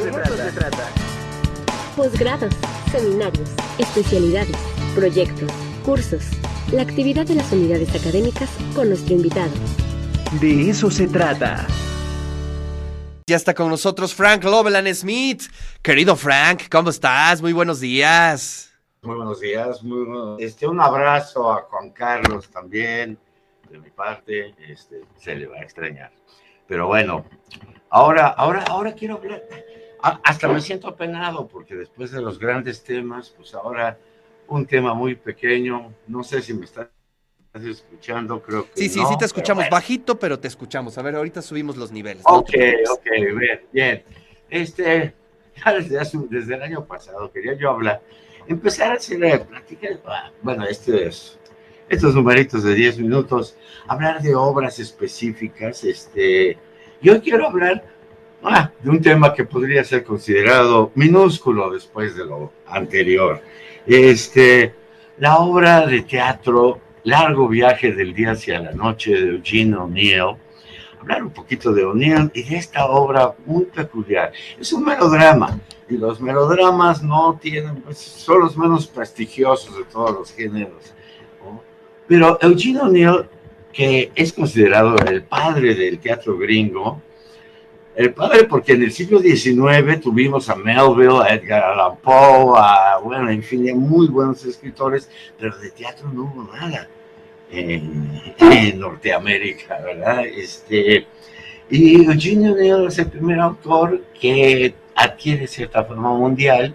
eso se trata. Posgrados, seminarios, especialidades, proyectos, cursos. La actividad de las unidades académicas con nuestro invitado. De eso se trata. Ya está con nosotros Frank Loveland Smith. Querido Frank, ¿cómo estás? Muy buenos días. Muy buenos días. Muy bueno- Este, un abrazo a Juan Carlos también, de mi parte. Este, se le va a extrañar. Pero bueno, ahora, ahora, ahora quiero hablar. Hasta me siento apenado porque después de los grandes temas, pues ahora un tema muy pequeño. No sé si me estás escuchando, creo que Sí, sí, no, sí te pero escuchamos bueno. bajito, pero te escuchamos. A ver, ahorita subimos los niveles. no Ok, preocupes. ok, bien, bien. Este, ya desde, hace- desde el año pasado quería yo hablar, empezar a hacer eh, pláticas, ah, bueno, este es- estos numeritos de 10 minutos, hablar de obras específicas, este, yo quiero hablar ah, de un tema que podría ser considerado minúsculo después de lo anterior. Este, la obra de teatro Largo viaje del día hacia la noche de Eugene O'Neill, hablar un poquito de O'Neill y de esta obra muy peculiar. Es un melodrama y los melodramas no tienen, pues, son los menos prestigiosos de todos los géneros. Pero Eugene O'Neill, que es considerado el padre del teatro gringo, el padre porque en el siglo XIX tuvimos a Melville, a Edgar Allan Poe, a, bueno, en fin, muy buenos escritores, pero de teatro no hubo nada en, Norteamérica, ¿verdad? Este, y Eugene O'Neill es el primer autor que adquiere cierta fama mundial.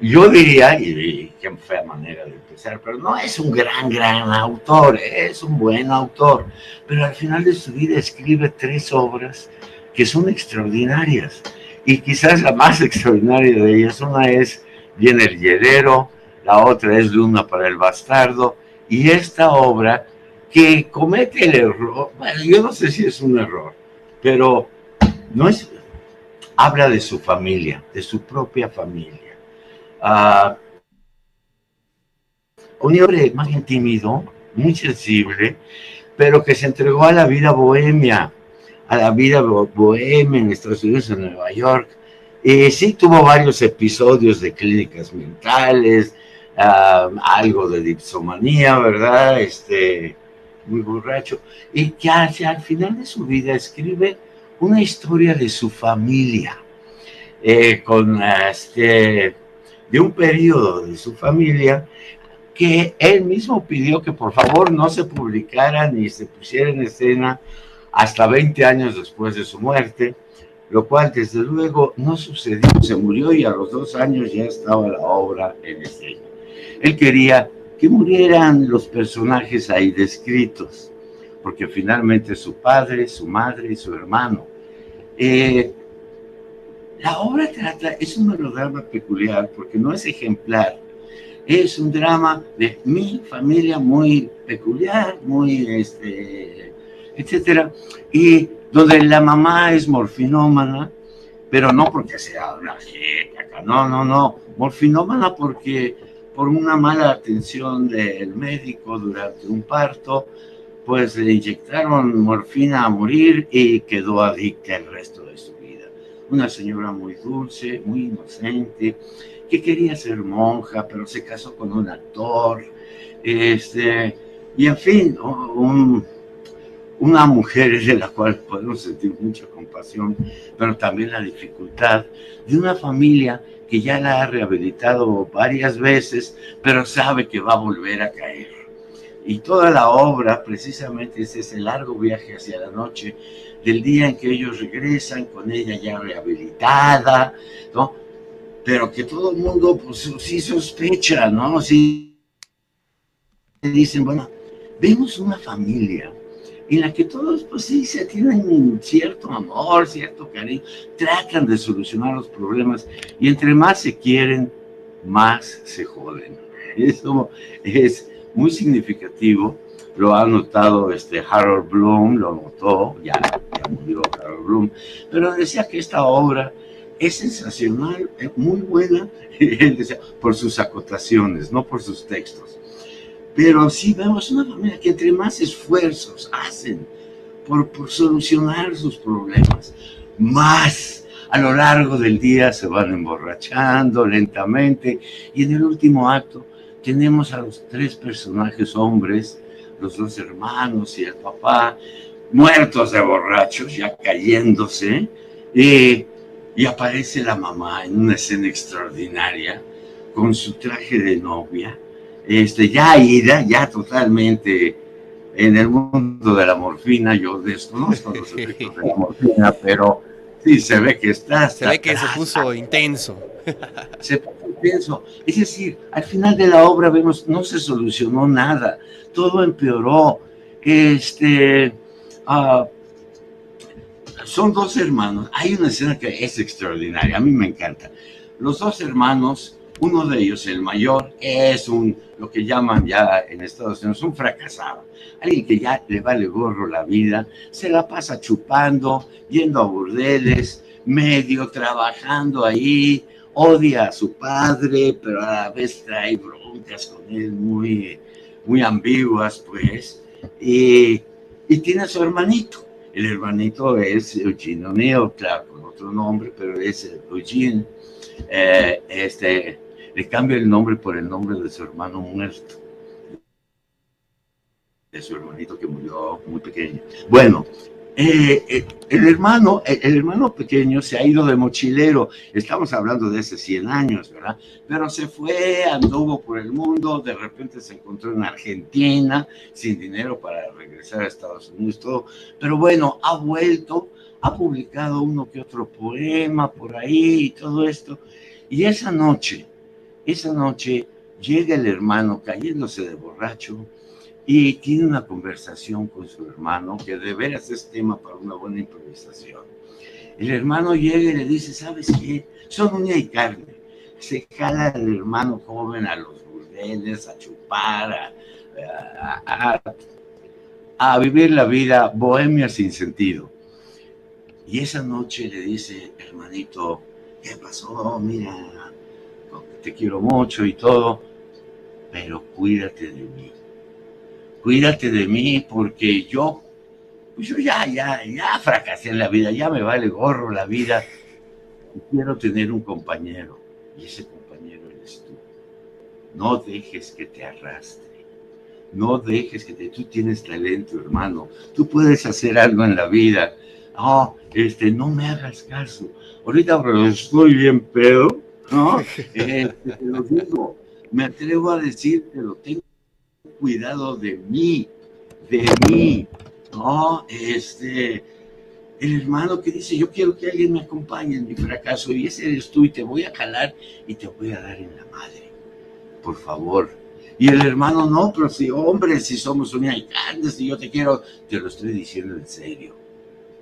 Yo diría, y, qué fea manera de empezar, pero no es un gran, gran autor, es un buen autor, pero al final de su vida escribe tres obras que son extraordinarias. Y quizás la más extraordinaria de ellas, una es Viene el Hielero, la otra es Luna para el Bastardo, y esta obra que comete el error, bueno, yo no sé si es un error, pero no es, habla de su familia, de su propia familia. Ah, un hombre más bien muy sensible, pero que se entregó a la vida bohemia, a la vida bo- bohemia en Estados Unidos, en Nueva York. Y sí tuvo varios episodios de clínicas mentales, ah, algo de dipsomanía, ¿verdad? Este, muy borracho. Y que hacia al final de su vida escribe una historia de su familia, eh, con este, de un periodo de su familia que él mismo pidió que por favor no se publicara ni se pusiera en escena hasta 20 años después de su muerte, lo cual desde luego no sucedió, se murió y a los dos años ya estaba la obra en escena. Él quería que murieran los personajes ahí descritos, porque finalmente su padre, su madre y su hermano. Eh, la obra trata, es un melodrama peculiar porque no es ejemplar, es un drama de mi familia muy peculiar, muy, este, etcétera, y donde la mamá es morfinómana, pero no porque sea una jeca, no, no, no, morfinómana porque por una mala atención del médico durante un parto, pues le inyectaron morfina a morir y quedó adicta el resto de su vida. Una señora muy dulce, muy inocente, que quería ser monja, pero se casó con un actor, este, y en fin, un, una mujer de la cual podemos sentir mucha compasión, pero también la dificultad de una familia que ya la ha rehabilitado varias veces, pero sabe que va a volver a caer. Y toda la obra precisamente es ese largo viaje hacia la noche, del día en que ellos regresan con ella ya rehabilitada, ¿no? Pero que todo el mundo, pues sí sospecha, ¿no? Sí dicen, bueno, vemos una familia en la que todos, pues sí, se tienen cierto amor, cierto cariño, tratan de solucionar los problemas y entre más se quieren, más se joden. Eso es muy significativo, lo ha notado este Harold Bloom, lo notó, ya, ya murió Harold Bloom, pero decía que esta obra es sensacional, es muy buena, él decía, por sus acotaciones, no por sus textos. Pero sí vemos una familia que entre más esfuerzos hacen por, por solucionar sus problemas, más a lo largo del día se van emborrachando lentamente. Y en el último acto tenemos a los tres personajes hombres, los dos hermanos y el papá, muertos de borrachos, ya cayéndose, y, y aparece la mamá en una escena extraordinaria con su traje de novia, este, ya ida, ya totalmente en el mundo de la morfina, yo desconozco los efectos de la morfina, pero sí se ve que está. Se ve que se puso intenso. Se puso intenso. Es decir, al final de la obra vemos, no se solucionó nada, todo empeoró. Este, uh, son dos hermanos. Hay una escena que es extraordinaria, a mí me encanta. Los dos hermanos, uno de ellos, el mayor, es un, lo que llaman ya en Estados Unidos, un fracasado. Alguien que ya le vale gorro la vida, se la pasa chupando, yendo a burdeles, medio trabajando ahí, odia a su padre, pero a la vez trae broncas con él muy, muy ambiguas, pues. Y, y tiene a su hermanito. El hermanito es Eugene O'Neill, claro, con otro nombre, pero es Eugene. Eh, este, le cambia el nombre por el nombre de su hermano muerto, de su hermanito que murió muy pequeño. Bueno, eh, eh, el hermano, el, el, hermano pequeño se ha ido de mochilero, estamos hablando de hace 100 años, ¿verdad? Pero se fue, anduvo por el mundo, de repente se encontró en Argentina, sin dinero para regresar a Estados Unidos, todo. Pero bueno, ha vuelto, ha publicado uno que otro poema por ahí y todo esto. Y esa noche, esa noche llega el hermano cayéndose de borracho, y tiene una conversación con su hermano, que de veras es tema para una buena improvisación. El hermano llega y le dice, ¿sabes qué? Son uña y carne. Se jala el hermano joven a los burdeles, a chupar, a, a, vivir la vida bohemia sin sentido. Y esa noche le dice, hermanito, ¿qué pasó? Mira, te quiero mucho y todo, pero cuídate de mí cuídate de mí porque yo, pues yo ya, ya, ya fracasé en la vida, ya me vale gorro la vida. Y quiero tener un compañero y ese compañero eres tú. No dejes que te arrastre. No dejes que te... Tú tienes talento, hermano. Tú puedes hacer algo en la vida. Oh, este, no me hagas caso. Ahorita estoy bien pedo, ¿no? Este, te lo digo. Me atrevo a decir lo tengo cuidado de mí, de mí, ¿no? Este, el hermano que dice, yo quiero que alguien me acompañe en mi fracaso, y ese eres tú, y te voy a jalar y te voy a dar en la madre, por favor. Y el hermano, no, pero si, hombre, si somos unidad y carne, si yo te quiero, te lo estoy diciendo en serio,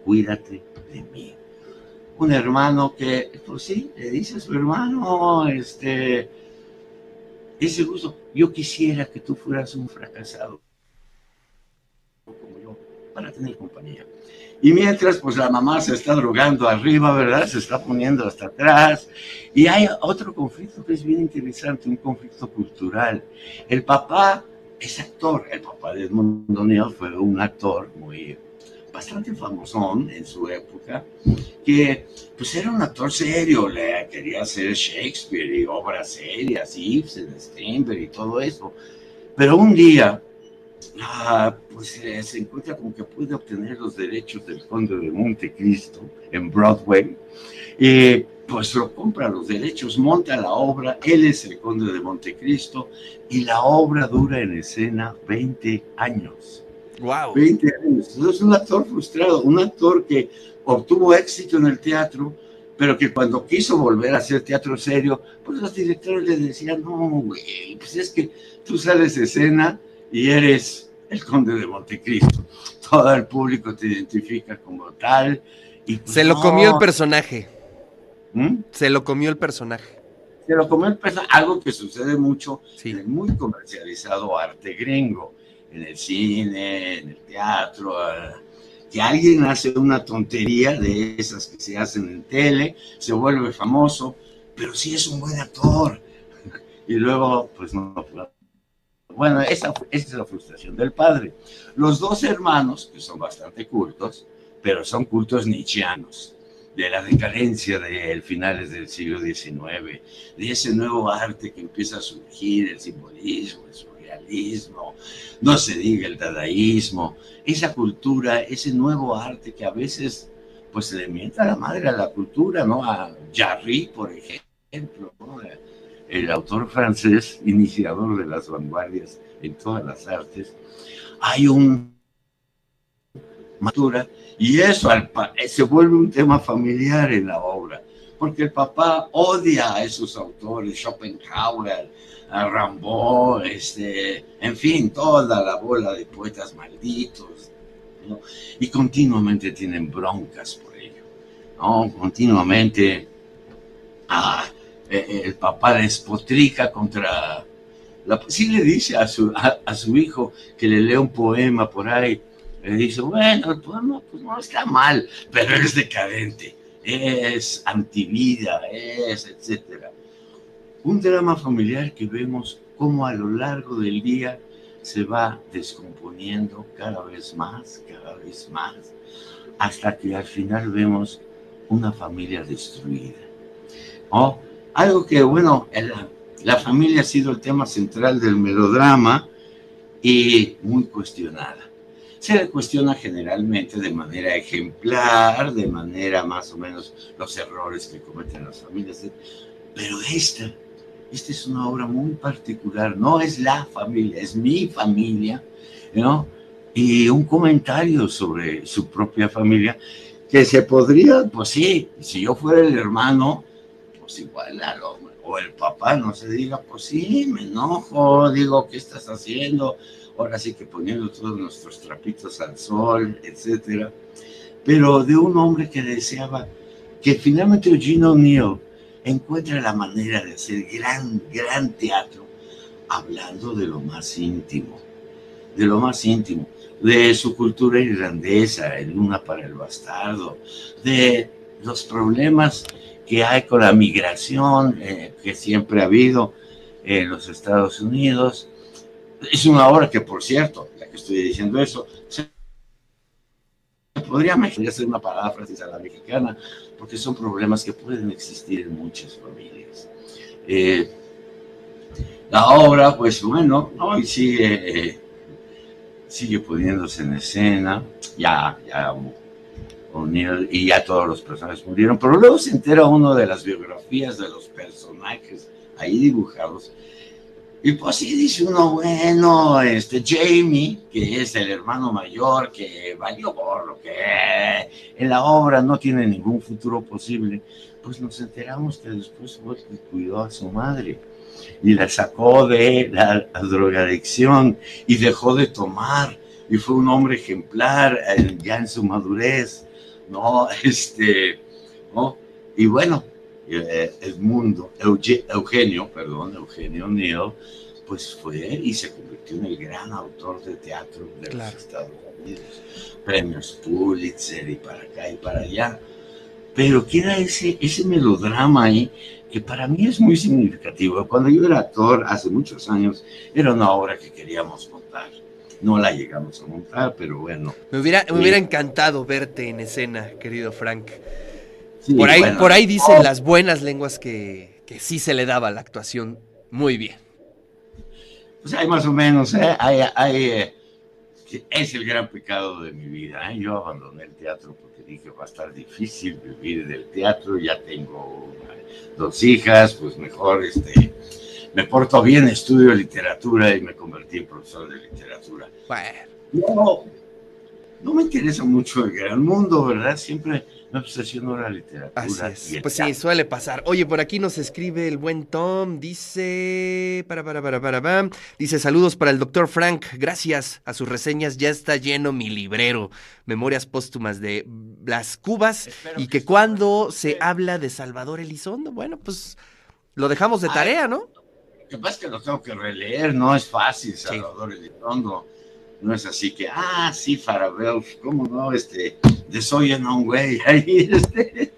cuídate de mí. Un hermano que, pues sí, le dice a su hermano, este, ese gusto, yo quisiera que tú fueras un fracasado como yo, para tener compañía. Y mientras, pues la mamá se está drogando arriba, ¿verdad? Se está poniendo hasta atrás. Y hay otro conflicto que es bien interesante, un conflicto cultural. El papá es actor, el papá de Edmund O'Neill fue un actor muy bastante famosón en su época, que pues era un actor serio, le quería hacer Shakespeare y obras serias, Ibsen, Strindberg y todo eso. Pero un día, pues eh, se encuentra como que puede obtener los derechos del Conde de Montecristo en Broadway, y pues lo compra los derechos, monta la obra, él es el Conde de Montecristo, y la obra dura en escena 20 años. Wow. 20 años. Es un actor frustrado, un actor que obtuvo éxito en el teatro, pero que cuando quiso volver a hacer teatro serio, pues los directores le decían, no, güey, pues es que tú sales de escena y eres el conde de Montecristo. Todo el público te identifica como tal. Y pues Se lo no. comió el personaje. ¿Mm? Se lo comió el personaje. Se lo comió el personaje, algo que sucede mucho Sí. en el muy comercializado arte gringo, en el cine, en el teatro, que alguien hace una tontería de esas que se hacen en tele, se vuelve famoso, pero sí es un buen actor. Y luego, pues no. Bueno, esa, esa es la frustración del padre. Los dos hermanos, que son bastante cultos, pero son cultos nietzscheanos. de la decadencia de finales del siglo XIX, de ese nuevo arte que empieza a surgir, el simbolismo, el no se diga el dadaísmo, esa cultura, ese nuevo arte que a veces pues le mienta la madre a la cultura, ¿no? A Jarry, por ejemplo, el autor francés, iniciador de las vanguardias en todas las artes, hay un matura y eso se vuelve un tema familiar en la obra, porque el papá odia a esos autores, Schopenhauer, a Rambaud, este, en fin, toda la bola de poetas malditos, y continuamente tienen broncas por ello, ¿no? continuamente ah, eh, eh, el papá despotrica contra... La, sí le dice a su, a su hijo que le lea un poema por ahí, le dice, bueno, el poema pues no está mal, pero es decadente, es antivida, es etcétera. Un drama familiar que vemos cómo a lo largo del día se va descomponiendo cada vez más, cada vez más, hasta que al final vemos una familia destruida. ¿Oh? Algo que, bueno, la familia ha sido el tema central del melodrama y muy cuestionada se le cuestiona generalmente de manera ejemplar, de manera más o menos los errores que cometen las familias. Pero esta, esta es una obra muy particular, no es la familia, es mi familia, ¿no? Y un comentario sobre su propia familia que se podría, pues sí, si yo fuera el hermano, pues igual o el papá, no se diga, pues sí, me enojo, digo, ¿qué estás haciendo? ahora sí que poniendo todos nuestros trapitos al sol, etcétera, pero de un hombre que deseaba que finalmente Eugene O'Neill encuentre la manera de hacer gran, gran teatro, hablando de lo más íntimo, de lo más íntimo, de su cultura irlandesa, el Luna para el Bastardo, de los problemas que hay con la migración eh, que siempre ha habido en los Estados Unidos, es una obra que, por cierto, ya que estoy diciendo eso, podría ser una parada francesa a la mexicana, porque son problemas que pueden existir en muchas familias. Eh, la obra, pues bueno, hoy sigue, eh, sigue poniéndose en escena, ya, ya y ya todos los personajes murieron, pero luego se entera uno de las biografías de los personajes ahí dibujados y pues sí, dice uno, bueno, este Jamie, que es el hermano mayor, que valió por lo que en la obra no tiene ningún futuro posible, pues nos enteramos que después que cuidó a su madre y la sacó de la, drogadicción y dejó de tomar y fue un hombre ejemplar eh, ya en su madurez, ¿no? Este, ¿no? Y bueno, Edmundo, Eugenio, perdón, Eugenio Neal, pues fue y se convirtió en el gran autor de teatro de los Estados Unidos. Premios Pulitzer y para acá y para allá. Pero queda ese, ese melodrama ahí que para mí es muy significativo. Cuando yo era actor hace muchos años, era una obra que queríamos montar. No la llegamos a montar, pero bueno. Me hubiera, me hubiera encantado verte en escena, querido Frank por, ahí, por ahí dicen las buenas lenguas que, que, sí se le daba la actuación muy bien. Pues hay más o menos, ¿eh? hay, hay eh, es el gran pecado de mi vida. ¿eh? Yo abandoné el teatro porque dije va a estar difícil vivir del teatro, ya tengo dos hijas, pues mejor este, me porto bien, estudio literatura y me convertí en profesor de literatura. Bueno. No, no me interesa mucho el gran mundo, ¿verdad? Siempre me obsesionó la literatura. Así es. Pues sí, suele pasar. Oye, por aquí nos escribe el buen Tom, dice, para, para, para, para, para, dice saludos para el doctor Frank, gracias a sus reseñas ya está lleno mi librero, memorias póstumas de las Cubas y que, cuando se habla de Salvador Elizondo, bueno, pues lo dejamos de tarea, ¿no? Lo que pasa es que lo tengo que releer, no es fácil, Salvador Elizondo no es así que, ah, sí, Farabel, ¿cómo no? Este, de Soy en un güey, ahí, este,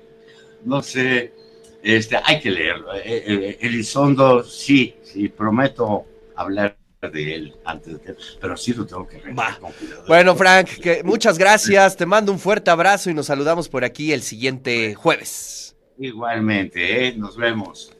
no sé, este, hay que leerlo. Eh, eh, Elizondo, sí, sí, prometo hablar de él antes de pero sí lo tengo que cuidado. Bueno, Frank, que muchas gracias. Te mando un fuerte abrazo y nos saludamos por aquí el siguiente jueves. Igualmente, ¿eh? nos vemos.